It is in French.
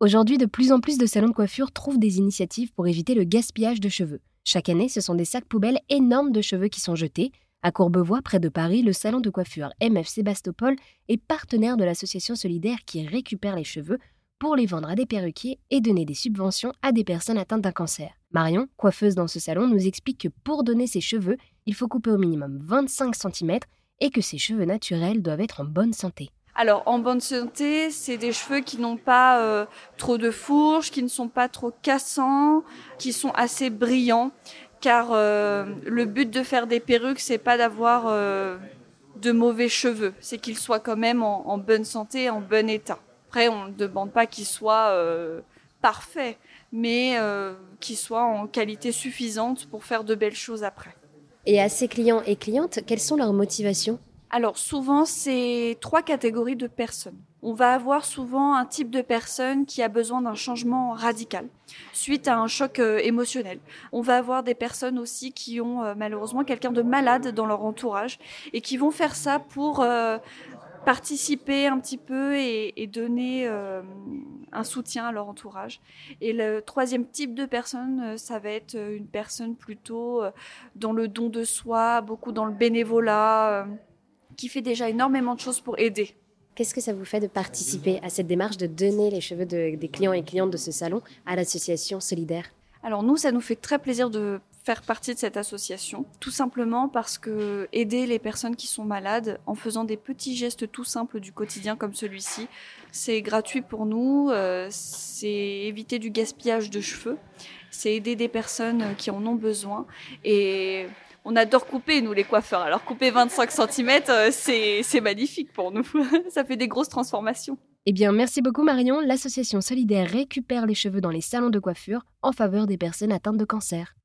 Aujourd'hui, de plus en plus de salons de coiffure trouvent des initiatives pour éviter le gaspillage de cheveux. Chaque année, ce sont des sacs poubelles énormes de cheveux qui sont jetés. À Courbevoie, près de Paris, le salon de coiffure MF Sébastopol est partenaire de l'association solidaire qui récupère les cheveux pour les vendre à des perruquiers et donner des subventions à des personnes atteintes d'un cancer. Marion, coiffeuse dans ce salon, nous explique que pour donner ses cheveux, il faut couper au minimum 25 cm et que ces cheveux naturels doivent être en bonne santé. Alors en bonne santé, c'est des cheveux qui n'ont pas euh, trop de fourches, qui ne sont pas trop cassants, qui sont assez brillants. Car euh, le but de faire des perruques, c'est pas d'avoir euh, de mauvais cheveux, c'est qu'ils soient quand même en, en, bonne santé, en bon état. Après, on ne demande pas qu'ils soient parfaits, mais qu'ils soient en qualité suffisante pour faire de belles choses après. Et à ces clients et clientes, quelles sont leurs motivations? Alors souvent, c'est trois catégories de personnes. On va avoir souvent un type de personne qui a besoin d'un changement radical suite à un choc euh, émotionnel. On va avoir des personnes aussi qui ont euh, malheureusement quelqu'un de malade dans leur entourage et qui vont faire ça pour euh, participer un petit peu et, donner un soutien à leur entourage. Et le troisième type de personne, ça va être une personne plutôt dans le don de soi, beaucoup dans le bénévolat qui fait déjà énormément de choses pour aider. Qu'est-ce que ça vous fait de participer à cette démarche de donner les cheveux des clients et clientes de ce salon à l'association Solidaire? Alors nous, ça nous fait très plaisir de faire partie de cette association, tout simplement parce que aider les personnes qui sont malades en faisant des petits gestes tout simples du quotidien comme celui-ci, c'est gratuit pour nous, euh, c'est éviter du gaspillage de cheveux, c'est aider des personnes qui en ont besoin et on adore couper, nous, les coiffeurs. Alors, couper 25 cm, euh, c'est magnifique pour nous. Ça fait des grosses transformations. Eh bien, merci beaucoup, Marion. L'association solidaire récupère les cheveux dans les salons de coiffure en faveur des personnes atteintes de cancer.